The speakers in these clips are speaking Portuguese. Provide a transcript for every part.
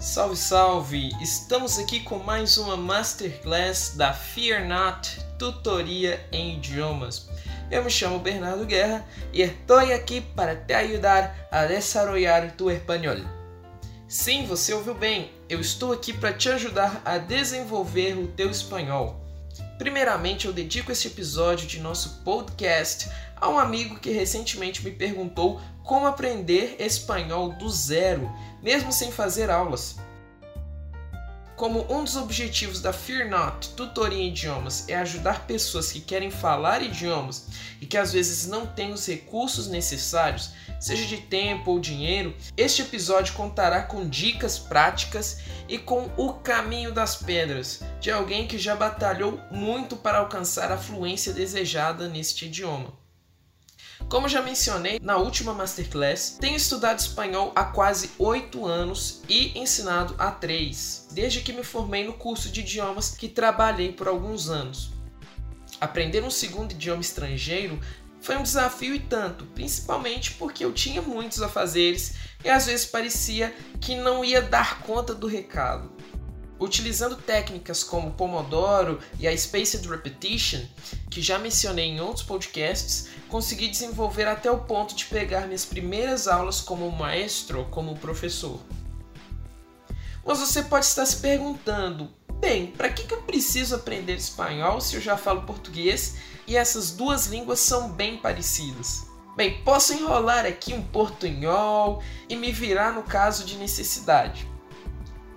Salve, salve! Estamos aqui com mais uma Masterclass da Fear Not Tutoria em Idiomas. Eu me chamo Bernardo Guerra e estou aqui para te ajudar a desarrollar tu espanhol. Sim, você ouviu bem, eu estou aqui para te ajudar a desenvolver o teu espanhol. Primeiramente, eu dedico este episódio de nosso podcast a um amigo que recentemente me perguntou como aprender espanhol do zero, mesmo sem fazer aulas. Como um dos objetivos da Fear Not Tutoria em Idiomas é ajudar pessoas que querem falar idiomas e que às vezes não têm os recursos necessários, seja de tempo ou dinheiro, este episódio contará com dicas práticas e com o caminho das pedras de alguém que já batalhou muito para alcançar a fluência desejada neste idioma. Como já mencionei na última masterclass, tenho estudado espanhol há quase 8 anos e ensinado há 3, desde que me formei no curso de idiomas que trabalhei por alguns anos. Aprender um segundo idioma estrangeiro foi um desafio e tanto, principalmente porque eu tinha muitos afazeres e às vezes parecia que não ia dar conta do recado. Utilizando técnicas como Pomodoro e a Spaced Repetition, que já mencionei em outros podcasts, consegui desenvolver até o ponto de pegar minhas primeiras aulas como maestro, como professor. Mas você pode estar se perguntando: bem, para que eu preciso aprender espanhol se eu já falo português e essas duas línguas são bem parecidas? Bem, posso enrolar aqui um portunhol e me virar no caso de necessidade.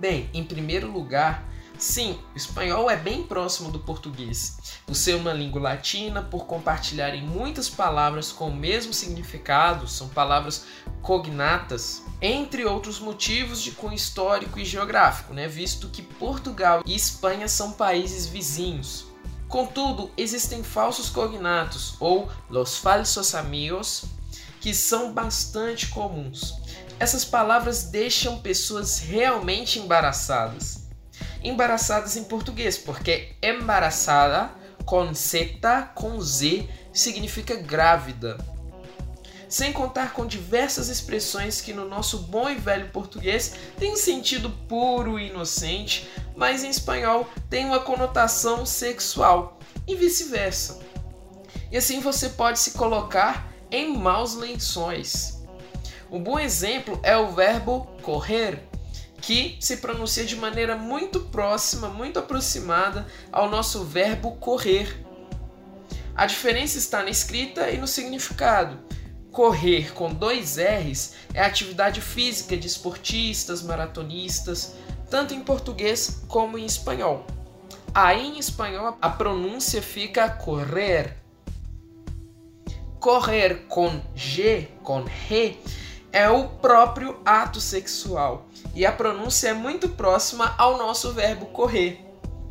Bem, em primeiro lugar, sim, o espanhol é bem próximo do português. Por ser uma língua latina, por compartilharem muitas palavras com o mesmo significado, são palavras cognatas, entre outros motivos de cunho histórico e geográfico, né? visto que Portugal e Espanha são países vizinhos. Contudo, existem falsos cognatos, ou los falsos amigos, que são bastante comuns. Essas palavras deixam pessoas realmente embaraçadas. Embaraçadas em português, porque embaraçada com Z, com Z, significa grávida. Sem contar com diversas expressões que no nosso bom e velho português têm um sentido puro e inocente, mas em espanhol tem uma conotação sexual e vice-versa. E assim você pode se colocar em maus lençóis. Um bom exemplo é o verbo correr, que se pronuncia de maneira muito próxima, muito aproximada ao nosso verbo correr. A diferença está na escrita e no significado. Correr com dois R's é atividade física de esportistas, maratonistas, tanto em português como em espanhol. Aí em espanhol a pronúncia fica correr. Correr com G, com G, é o próprio ato sexual e a pronúncia é muito próxima ao nosso verbo correr.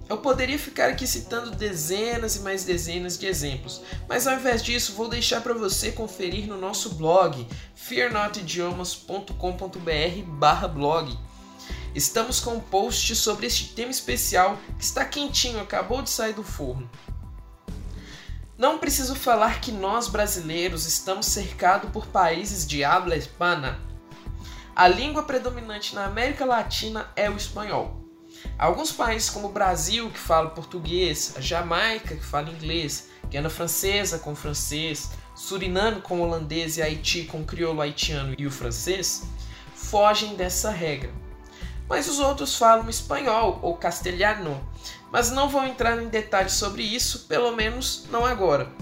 Eu poderia ficar aqui citando dezenas e mais dezenas de exemplos, mas ao invés disso vou deixar para você conferir no nosso blog fearnotidiomas.com.br/blog. Estamos com um post sobre este tema especial que está quentinho, acabou de sair do forno. Não preciso falar que nós brasileiros estamos cercados por países de habla hispana. A língua predominante na América Latina é o espanhol. Alguns países como o Brasil, que fala português, a Jamaica, que fala inglês, Guiana Francesa com francês, Suriname com holandês e Haiti com crioulo haitiano e o francês, fogem dessa regra. Mas os outros falam espanhol ou castelhano, mas não vou entrar em detalhes sobre isso, pelo menos não agora.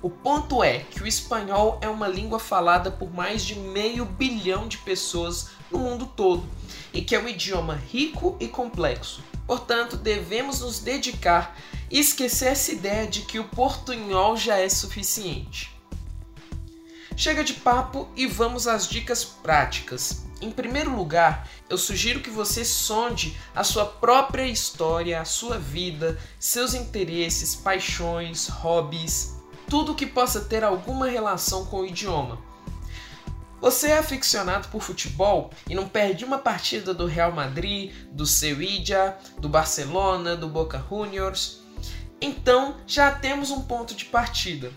O ponto é que o espanhol é uma língua falada por mais de meio bilhão de pessoas no mundo todo e que é um idioma rico e complexo. Portanto, devemos nos dedicar e esquecer essa ideia de que o portunhol já é suficiente. Chega de papo e vamos às dicas práticas. Em primeiro lugar, eu sugiro que você sonde a sua própria história, a sua vida, seus interesses, paixões, hobbies, tudo que possa ter alguma relação com o idioma. Você é aficionado por futebol e não perde uma partida do Real Madrid, do Sevilla, do Barcelona, do Boca Juniors? Então já temos um ponto de partida.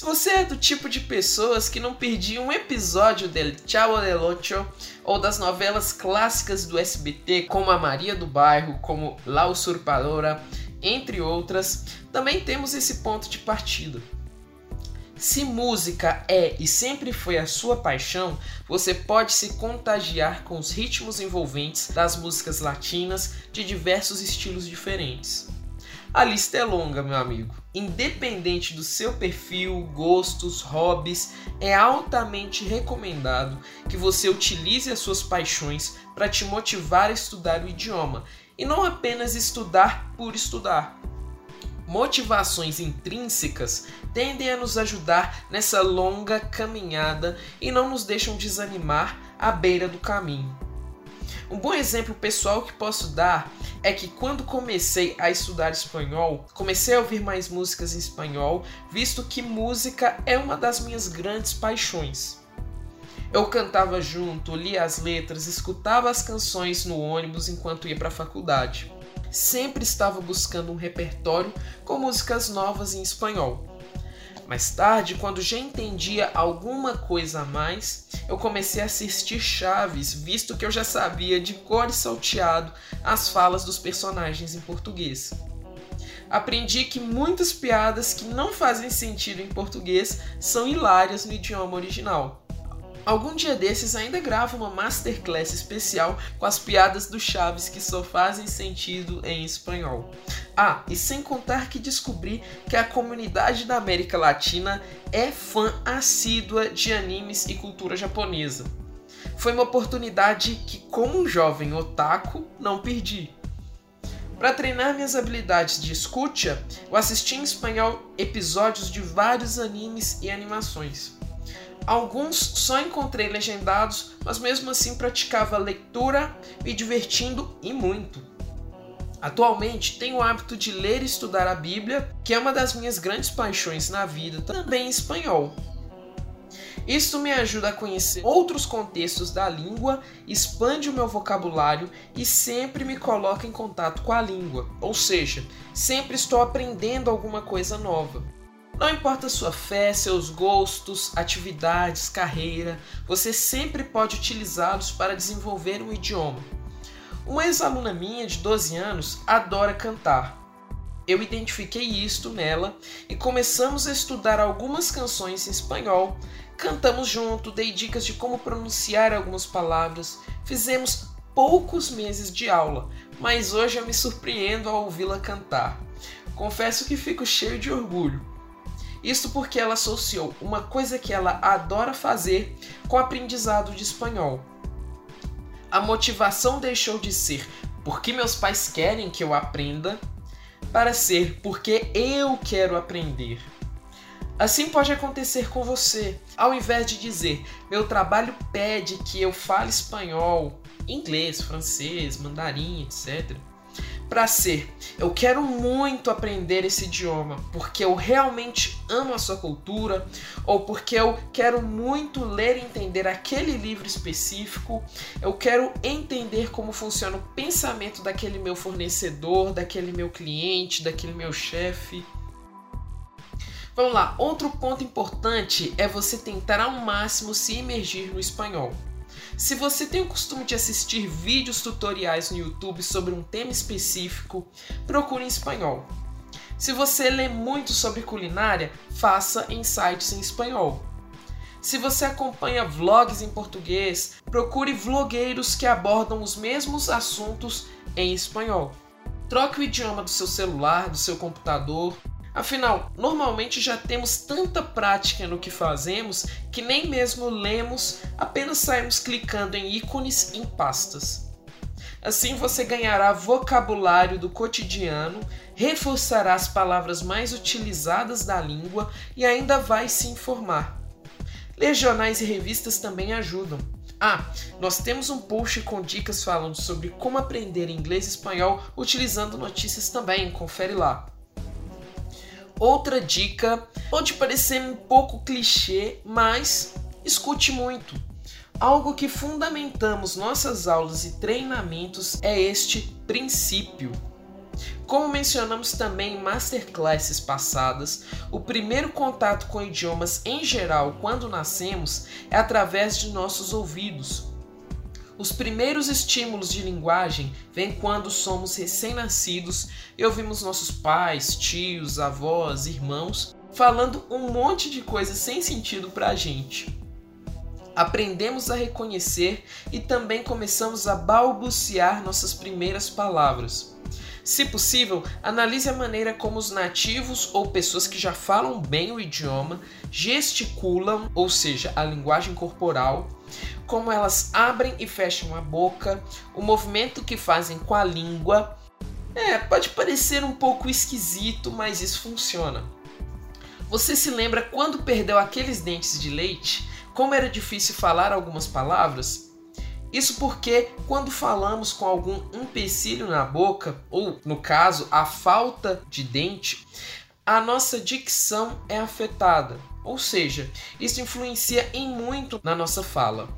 Se você é do tipo de pessoas que não perdia um episódio del Chavo del Ocho ou das novelas clássicas do SBT, como a Maria do Bairro, como La Usurpadora, entre outras, também temos esse ponto de partida. Se música é e sempre foi a sua paixão, você pode se contagiar com os ritmos envolventes das músicas latinas de diversos estilos diferentes. A lista é longa, meu amigo. Independente do seu perfil, gostos, hobbies, é altamente recomendado que você utilize as suas paixões para te motivar a estudar o idioma e não apenas estudar por estudar. Motivações intrínsecas tendem a nos ajudar nessa longa caminhada e não nos deixam desanimar à beira do caminho. Um bom exemplo pessoal que posso dar é que quando comecei a estudar espanhol, comecei a ouvir mais músicas em espanhol, visto que música é uma das minhas grandes paixões. Eu cantava junto, lia as letras, escutava as canções no ônibus enquanto ia para a faculdade. Sempre estava buscando um repertório com músicas novas em espanhol. Mais tarde, quando já entendia alguma coisa a mais, eu comecei a assistir Chaves, visto que eu já sabia de cor e salteado as falas dos personagens em português. Aprendi que muitas piadas que não fazem sentido em português são hilárias no idioma original. Algum dia desses ainda gravo uma masterclass especial com as piadas do Chaves que só fazem sentido em espanhol. Ah, e sem contar que descobri que a comunidade da América Latina é fã assídua de animes e cultura japonesa. Foi uma oportunidade que, como um jovem otaku, não perdi. Para treinar minhas habilidades de escuta, eu assisti em espanhol episódios de vários animes e animações. Alguns só encontrei legendados, mas mesmo assim praticava leitura, me divertindo e muito. Atualmente tenho o hábito de ler e estudar a Bíblia, que é uma das minhas grandes paixões na vida, também em espanhol. Isso me ajuda a conhecer outros contextos da língua, expande o meu vocabulário e sempre me coloca em contato com a língua, ou seja, sempre estou aprendendo alguma coisa nova. Não importa sua fé, seus gostos, atividades, carreira, você sempre pode utilizá-los para desenvolver um idioma. Uma ex-aluna minha de 12 anos adora cantar. Eu identifiquei isto nela e começamos a estudar algumas canções em espanhol. Cantamos junto, dei dicas de como pronunciar algumas palavras, fizemos poucos meses de aula, mas hoje eu me surpreendo ao ouvi-la cantar. Confesso que fico cheio de orgulho. Isso porque ela associou uma coisa que ela adora fazer com o aprendizado de espanhol. A motivação deixou de ser porque meus pais querem que eu aprenda para ser porque eu quero aprender. Assim pode acontecer com você. Ao invés de dizer meu trabalho pede que eu fale espanhol, inglês, francês, mandarim, etc para ser. Eu quero muito aprender esse idioma porque eu realmente amo a sua cultura ou porque eu quero muito ler e entender aquele livro específico. Eu quero entender como funciona o pensamento daquele meu fornecedor, daquele meu cliente, daquele meu chefe. Vamos lá, outro ponto importante é você tentar ao máximo se imergir no espanhol. Se você tem o costume de assistir vídeos tutoriais no YouTube sobre um tema específico, procure em espanhol. Se você lê muito sobre culinária, faça em sites em espanhol. Se você acompanha vlogs em português, procure vlogueiros que abordam os mesmos assuntos em espanhol. Troque o idioma do seu celular, do seu computador Afinal, normalmente já temos tanta prática no que fazemos que nem mesmo lemos, apenas saímos clicando em ícones em pastas. Assim você ganhará vocabulário do cotidiano, reforçará as palavras mais utilizadas da língua e ainda vai se informar. Ler jornais e revistas também ajudam. Ah, nós temos um post com dicas falando sobre como aprender inglês e espanhol utilizando notícias também, confere lá. Outra dica pode parecer um pouco clichê, mas escute muito. Algo que fundamentamos nossas aulas e treinamentos é este princípio. Como mencionamos também em masterclasses passadas, o primeiro contato com idiomas em geral quando nascemos é através de nossos ouvidos. Os primeiros estímulos de linguagem vêm quando somos recém-nascidos e ouvimos nossos pais, tios, avós, irmãos falando um monte de coisas sem sentido para a gente. Aprendemos a reconhecer e também começamos a balbuciar nossas primeiras palavras. Se possível, analise a maneira como os nativos ou pessoas que já falam bem o idioma gesticulam, ou seja, a linguagem corporal, como elas abrem e fecham a boca, o movimento que fazem com a língua. É, pode parecer um pouco esquisito, mas isso funciona. Você se lembra quando perdeu aqueles dentes de leite? Como era difícil falar algumas palavras? Isso porque quando falamos com algum empecilho na boca, ou no caso, a falta de dente, a nossa dicção é afetada. Ou seja, isso influencia em muito na nossa fala.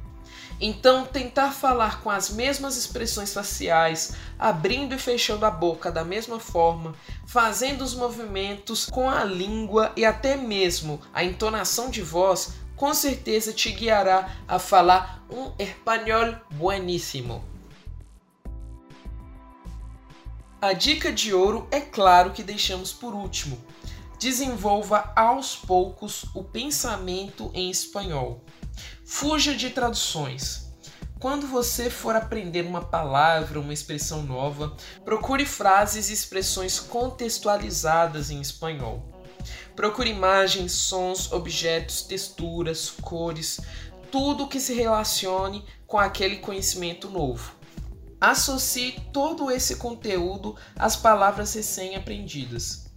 Então, tentar falar com as mesmas expressões faciais, abrindo e fechando a boca da mesma forma, fazendo os movimentos com a língua e até mesmo a entonação de voz com certeza te guiará a falar um espanhol bueníssimo. A dica de ouro é claro que deixamos por último. Desenvolva aos poucos o pensamento em espanhol. Fuja de traduções. Quando você for aprender uma palavra, uma expressão nova, procure frases e expressões contextualizadas em espanhol. Procure imagens, sons, objetos, texturas, cores, tudo que se relacione com aquele conhecimento novo. Associe todo esse conteúdo às palavras recém-aprendidas.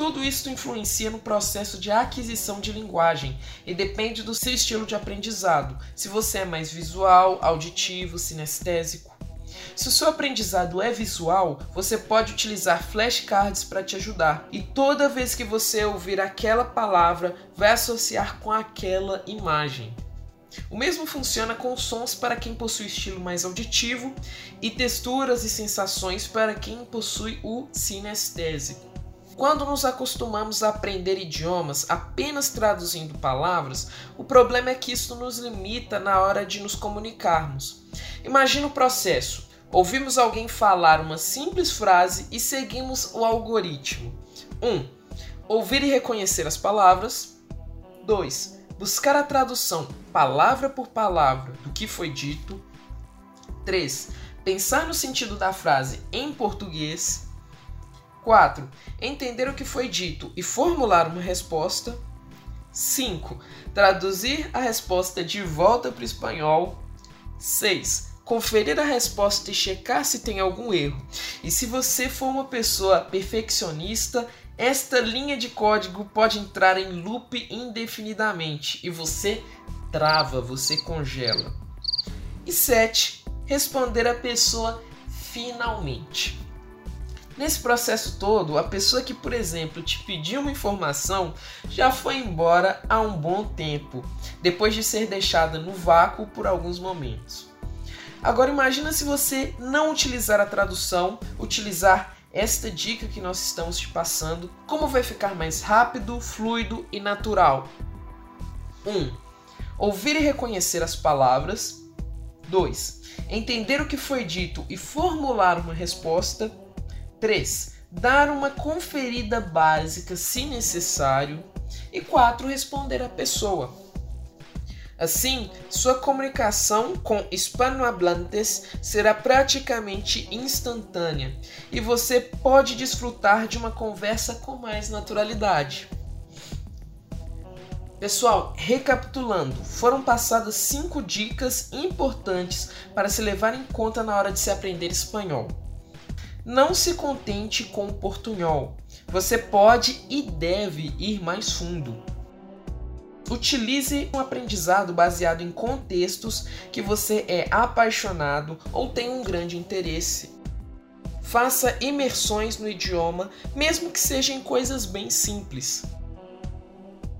Tudo isso influencia no processo de aquisição de linguagem e depende do seu estilo de aprendizado, se você é mais visual, auditivo, sinestésico. Se o seu aprendizado é visual, você pode utilizar flashcards para te ajudar. E toda vez que você ouvir aquela palavra, vai associar com aquela imagem. O mesmo funciona com sons para quem possui estilo mais auditivo e texturas e sensações para quem possui o sinestésico. Quando nos acostumamos a aprender idiomas apenas traduzindo palavras, o problema é que isso nos limita na hora de nos comunicarmos. Imagina o processo. Ouvimos alguém falar uma simples frase e seguimos o algoritmo. 1. Um, ouvir e reconhecer as palavras. 2. Buscar a tradução palavra por palavra do que foi dito. 3. Pensar no sentido da frase em português. 4. Entender o que foi dito e formular uma resposta. 5. Traduzir a resposta de volta para o espanhol. 6 conferir a resposta e checar se tem algum erro. E se você for uma pessoa perfeccionista, esta linha de código pode entrar em loop indefinidamente e você trava, você congela. E 7. Responder a pessoa finalmente. Nesse processo todo, a pessoa que, por exemplo, te pediu uma informação já foi embora há um bom tempo, depois de ser deixada no vácuo por alguns momentos. Agora imagina se você não utilizar a tradução, utilizar esta dica que nós estamos te passando, como vai ficar mais rápido, fluido e natural. 1. Um, ouvir e reconhecer as palavras. 2. Entender o que foi dito e formular uma resposta. 3. Dar uma conferida básica se necessário. E 4. Responder à pessoa. Assim, sua comunicação com hispanohablantes será praticamente instantânea e você pode desfrutar de uma conversa com mais naturalidade. Pessoal, recapitulando, foram passadas cinco dicas importantes para se levar em conta na hora de se aprender espanhol. Não se contente com o portunhol. Você pode e deve ir mais fundo. Utilize um aprendizado baseado em contextos que você é apaixonado ou tem um grande interesse. Faça imersões no idioma, mesmo que sejam coisas bem simples.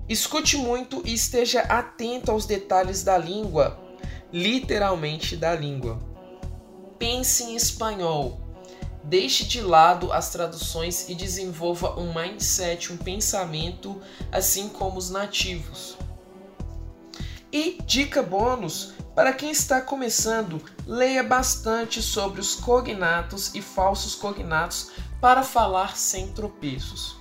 Escute muito e esteja atento aos detalhes da língua, literalmente da língua. Pense em espanhol. Deixe de lado as traduções e desenvolva um mindset, um pensamento assim como os nativos. E dica bônus: para quem está começando, leia bastante sobre os cognatos e falsos cognatos para falar sem tropeços.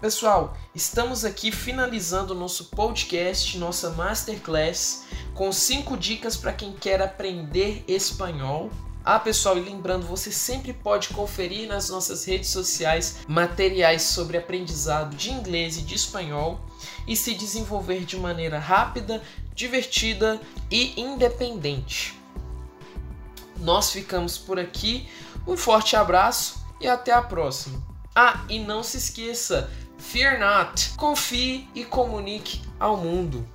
Pessoal, estamos aqui finalizando nosso podcast, nossa masterclass, com 5 dicas para quem quer aprender espanhol. Ah, pessoal, e lembrando, você sempre pode conferir nas nossas redes sociais materiais sobre aprendizado de inglês e de espanhol e se desenvolver de maneira rápida, divertida e independente. Nós ficamos por aqui. Um forte abraço e até a próxima. Ah, e não se esqueça, fear not, confie e comunique ao mundo.